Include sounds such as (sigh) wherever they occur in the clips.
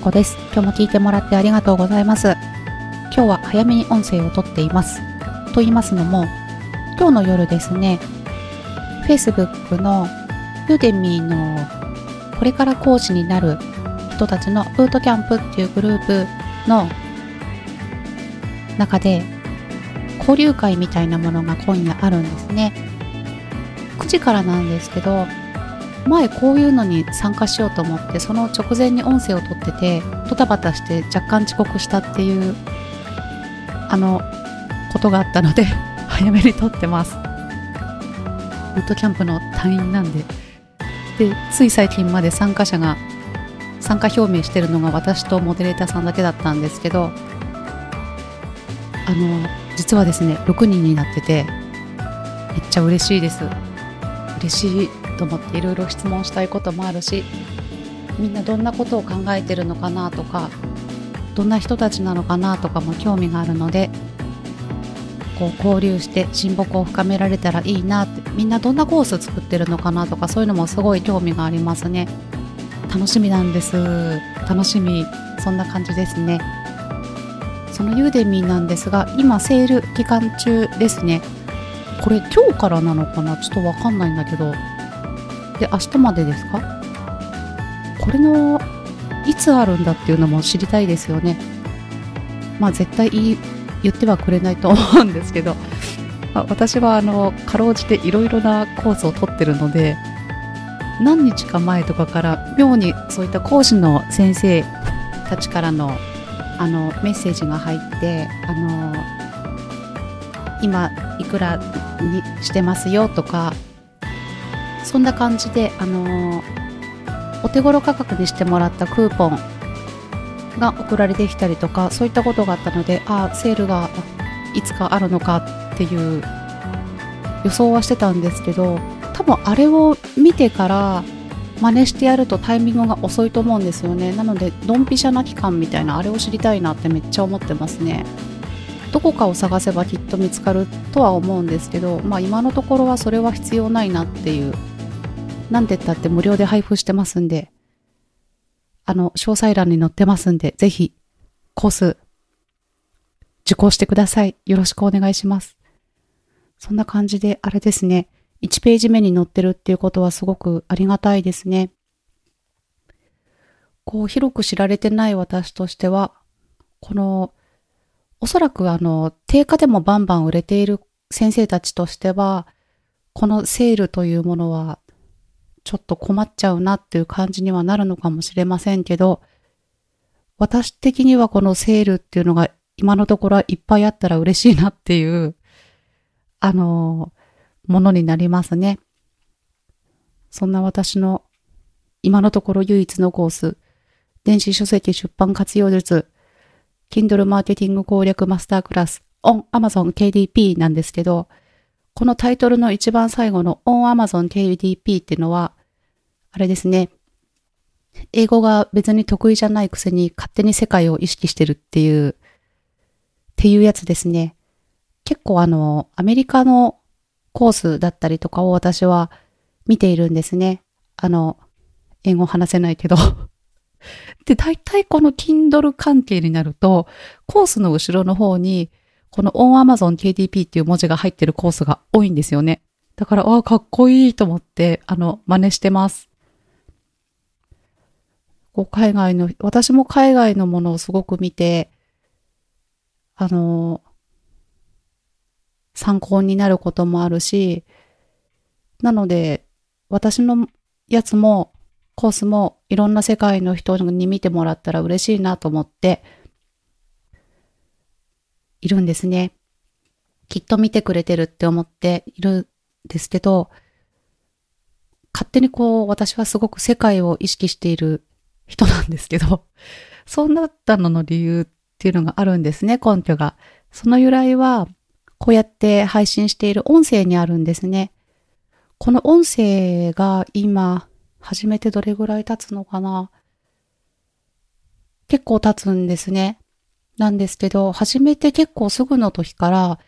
こです。今日も聞いてもらってありがとうございます。今日は早めに音声をとっています。と言いますのも、今日の夜ですね、Facebook のユーデミーのこれから講師になる人たちのブートキャンプっていうグループの中で交流会みたいなものが今夜あるんですね。9時からなんですけど、前こういうのに参加しようと思ってその直前に音声を取っててドタバタして若干遅刻したっていうあのことがあったので (laughs) 早めに撮ってます。ブートキャンプの隊員なんで。でつい最近まで参加者が参加表明してるのが私とモデレーターさんだけだったんですけどあの実はですね6人になっててめっちゃ嬉しいです。嬉しいと思っていろいろ質問したいこともあるしみんなどんなことを考えてるのかなとかどんな人たちなのかなとかも興味があるのでこう交流して親睦を深められたらいいなってみんなどんなコース作ってるのかなとかそういうのもすごい興味がありますね。楽しみなんです。楽しみ。そんな感じですね。そのユーデミーなんですが今セール期間中ですね。これ今日からなのかな？ちょっとわかんないんだけど。で明日までですか？これのいつあるんだっていうのも知りたいですよね。まあ絶対言ってはくれないと思うんですけど、ま (laughs) あ私はあのかろうじていろいろなコースを取ってるので何日か前とかから妙にそういった講師の先生たちからのあのメッセージが入ってあの今いくらにしてますよとかそんな感じであのお手頃価格にしてもらったクーポンが送られてきたりとかそういったことがあったのでああセールがいつかあるのかっていう予想はしてたんですけど多分あれを見てから真似してやるとタイミングが遅いと思うんですよね。なのでドンピシャな期間みたいなあれを知りたいなってめっちゃ思ってますね。どこかを探せばきっと見つかるとは思うんですけどまあ今のところはそれは必要ないなっていうなんてったって無料で配布してますんであの詳細欄に載ってますんでぜひコース受講してください。よろしくお願いします。そんな感じであれですね。1ページ目に載ってるっていうことはすごくありがたいですね。こう広く知られてない私としては、このおそらくあの定価でもバンバン売れている先生たちとしては、このセールというものはちょっと困っちゃうなっていう感じにはなるのかもしれませんけど、私的にはこのセールっていうのが今のところはいっぱいあったら嬉しいなっていう、あの、ものになりますね。そんな私の今のところ唯一のコース、電子書籍出版活用術、Kindle マーケティング攻略マスタークラス on Amazon KDP なんですけど、このタイトルの一番最後の on Amazon KDP っていうのは、あれですね、英語が別に得意じゃないくせに勝手に世界を意識してるっていう、っていうやつですね。結構あの、アメリカのコースだったりとかを私は見ているんですね。あの、英語話せないけど。(laughs) で、大体この Kindle 関係になると、コースの後ろの方に、この On Amazon KDP っていう文字が入ってるコースが多いんですよね。だから、ああ、かっこいいと思って、あの、真似してます。こう海外の、私も海外のものをすごく見て、あの、参考になることもあるし、なので、私のやつも、コースもいろんな世界の人に見てもらったら嬉しいなと思って、いるんですね。きっと見てくれてるって思っているんですけど、勝手にこう、私はすごく世界を意識している人なんですけど、(laughs) そうなったのの理由っていうのがあるんですね、根拠が。その由来は、こうやって配信している音声にあるんですね。この音声が今、始めてどれぐらい経つのかな結構経つんですね。なんですけど、始めて結構すぐの時から、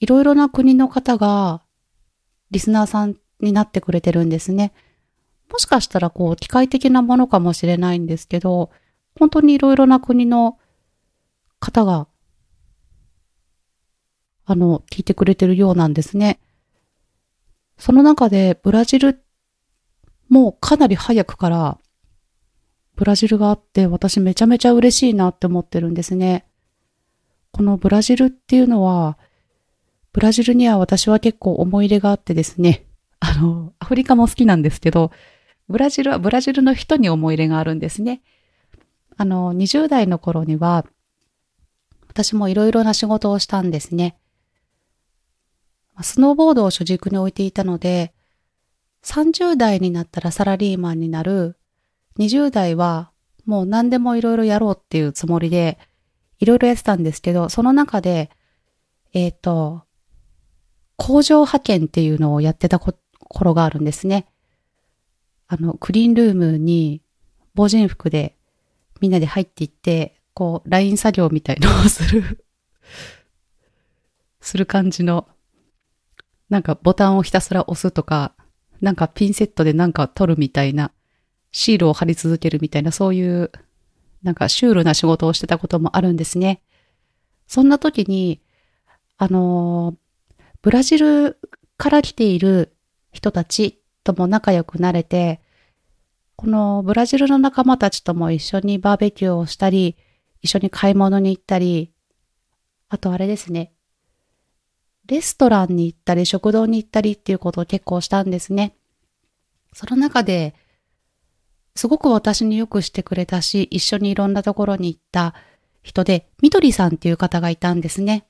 いろいろな国の方が、リスナーさんになってくれてるんですね。もしかしたらこう、機械的なものかもしれないんですけど、本当にいろいろな国の方が、あの、聞いてくれてるようなんですね。その中でブラジルもうかなり早くからブラジルがあって私めちゃめちゃ嬉しいなって思ってるんですね。このブラジルっていうのは、ブラジルには私は結構思い入れがあってですね、あの、アフリカも好きなんですけど、ブラジルはブラジルの人に思い入れがあるんですね。あの、20代の頃には、私もいろいろな仕事をしたんですね。スノーボードを主軸に置いていたので、30代になったらサラリーマンになる、20代はもう何でもいろいろやろうっていうつもりで、いろいろやってたんですけど、その中で、えっ、ー、と、工場派遣っていうのをやってた頃があるんですね。あの、クリーンルームに防塵服でみんなで入っていって、こう、ライン作業みたいのをする (laughs) する感じのなんかボタンをひたすら押すとか、なんかピンセットでなんか取るみたいな、シールを貼り続けるみたいな、そういう、なんかシュールな仕事をしてたこともあるんですね。そんな時に、あのブラジルから来ている人たちとも仲良くなれて、このブラジルの仲間たちとも一緒にバーベキューをしたり、一緒に買い物に行ったり、あとあれですね、レストランに行ったり、食堂に行ったりっていうことを結構したんですね。その中で、すごく私によくしてくれたし、一緒にいろんなところに行った人で、みどりさんっていう方がいたんですね。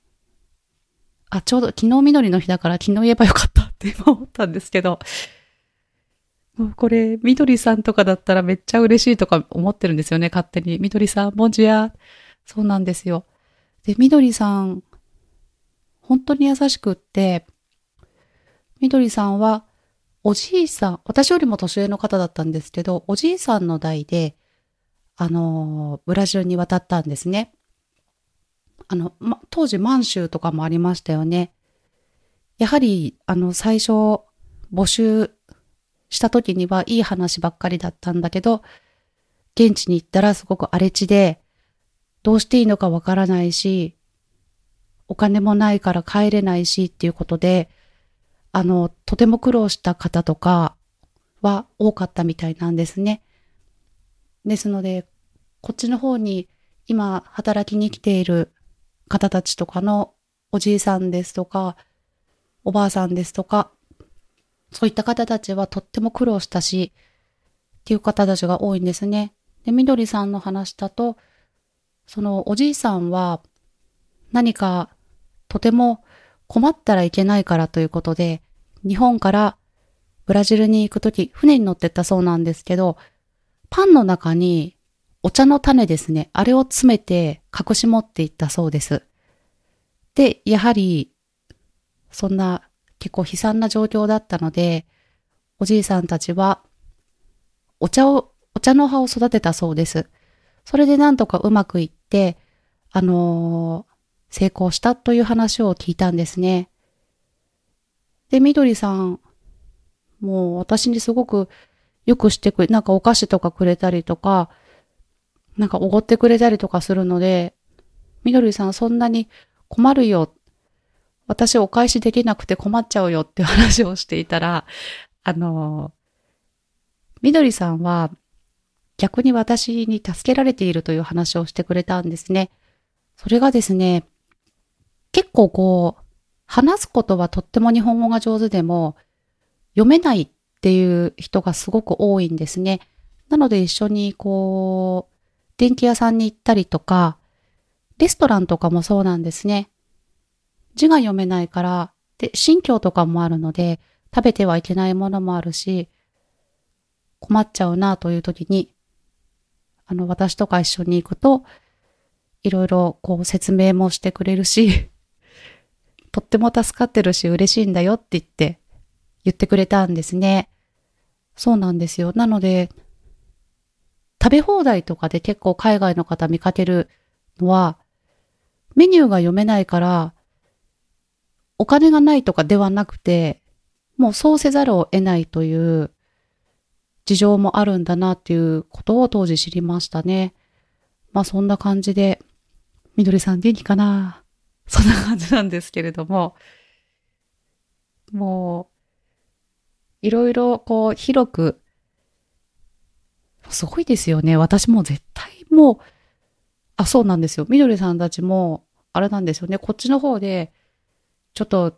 あ、ちょうど昨日みどりの日だから昨日言えばよかったって今思ったんですけど、これ、みどりさんとかだったらめっちゃ嬉しいとか思ってるんですよね、勝手に。みどりさん、もんじや。そうなんですよ。で、みどりさん本当に優しくって、みどりさんは、おじいさん、私よりも年上の方だったんですけど、おじいさんの代で、あの、ブラジルに渡ったんですね。あの、ま、当時満州とかもありましたよね。やはり、あの、最初、募集した時にはいい話ばっかりだったんだけど、現地に行ったらすごく荒れ地で、どうしていいのかわからないし、お金もないから帰れないしっていうことで、あの、とても苦労した方とかは多かったみたいなんですね。ですので、こっちの方に今働きに来ている方たちとかのおじいさんですとか、おばあさんですとか、そういった方たちはとっても苦労したし、っていう方たちが多いんですね。で、みどりさんの話だと、そのおじいさんは何かとても困ったらいけないからということで、日本からブラジルに行くとき、船に乗ってったそうなんですけど、パンの中にお茶の種ですね。あれを詰めて隠し持っていったそうです。で、やはり、そんな結構悲惨な状況だったので、おじいさんたちは、お茶を、お茶の葉を育てたそうです。それでなんとかうまくいって、あの成功したという話を聞いたんですね。で、みどりさん、もう私にすごくよくしてくれ、なんかお菓子とかくれたりとか、なんかおごってくれたりとかするので、みどりさんそんなに困るよ。私お返しできなくて困っちゃうよって話をしていたら、あの、みどりさんは逆に私に助けられているという話をしてくれたんですね。それがですね、結構こう、話すことはとっても日本語が上手でも、読めないっていう人がすごく多いんですね。なので一緒にこう、電気屋さんに行ったりとか、レストランとかもそうなんですね。字が読めないから、で、新居とかもあるので、食べてはいけないものもあるし、困っちゃうなという時に、あの、私とか一緒に行くと、いろいろこう説明もしてくれるし、(laughs) とっても助かってるし嬉しいんだよって言って言ってくれたんですね。そうなんですよ。なので、食べ放題とかで結構海外の方見かけるのは、メニューが読めないから、お金がないとかではなくて、もうそうせざるを得ないという事情もあるんだなっていうことを当時知りましたね。まあそんな感じで、みどりさん元気かな？そんな感じなんですけれども、もう、いろいろこう広く、すごいですよね。私も絶対もう、あ、そうなんですよ。みどりさんたちも、あれなんですよね。こっちの方で、ちょっと、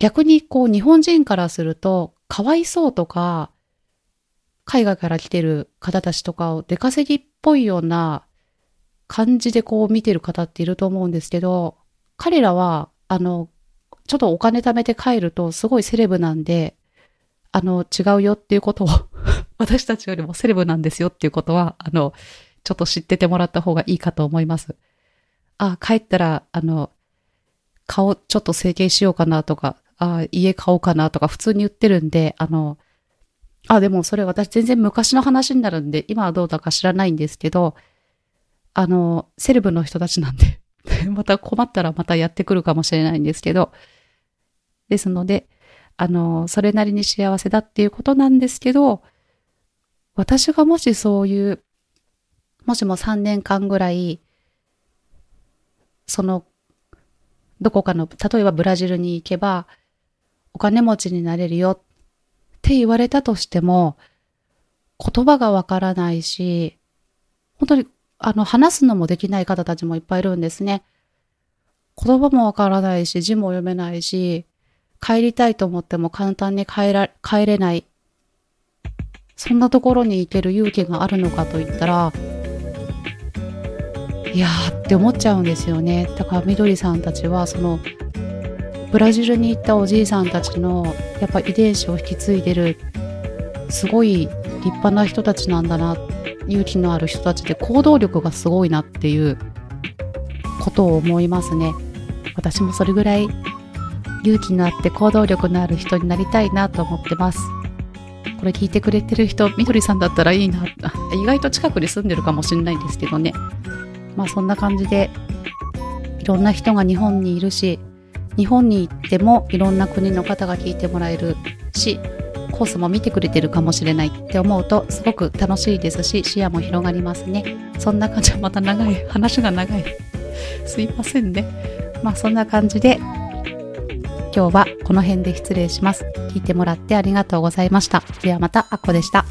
逆にこう日本人からすると、かわいそうとか、海外から来てる方たちとかを出稼ぎっぽいような感じでこう見てる方っていると思うんですけど、彼らは、あの、ちょっとお金貯めて帰るとすごいセレブなんで、あの、違うよっていうことを (laughs) 私たちよりもセレブなんですよっていうことは、あの、ちょっと知っててもらった方がいいかと思います。あ、帰ったら、あの、顔ちょっと整形しようかなとか、あ、家買おうかなとか普通に言ってるんで、あの、あ、でもそれ私全然昔の話になるんで、今はどうだか知らないんですけど、あの、セレブの人たちなんで (laughs) また困ったらまたやってくるかもしれないんですけど、ですので、あの、それなりに幸せだっていうことなんですけど、私がもしそういう、もしも3年間ぐらい、その、どこかの、例えばブラジルに行けば、お金持ちになれるよって言われたとしても、言葉がわからないし、本当にあの、話すのもできない方たちもいっぱいいるんですね。言葉もわからないし、字も読めないし、帰りたいと思っても簡単に帰ら、帰れない。そんなところに行ける勇気があるのかと言ったら、いやーって思っちゃうんですよね。だからみどりさんたちは、その、ブラジルに行ったおじいさんたちの、やっぱ遺伝子を引き継いでる、すごい立派な人たちなんだな勇気のある人たちで行動力がすごいなっていうことを思いますね。私もそれぐらい勇気のあって行動力のある人になりたいなと思ってます。これ聞いてくれてる人、みどりさんだったらいいな。意外と近くに住んでるかもしれないんですけどね。まあそんな感じで、いろんな人が日本にいるし、日本に行ってもいろんな国の方が聞いてもらえるし、コースも見てくれてるかもしれないって思うとすごく楽しいですし視野も広がりますね。そんな感じはまた長い話が長い。すいませんね。まあそんな感じで今日はこの辺で失礼します。聞いてもらってありがとうございました。ではまたあっこでした。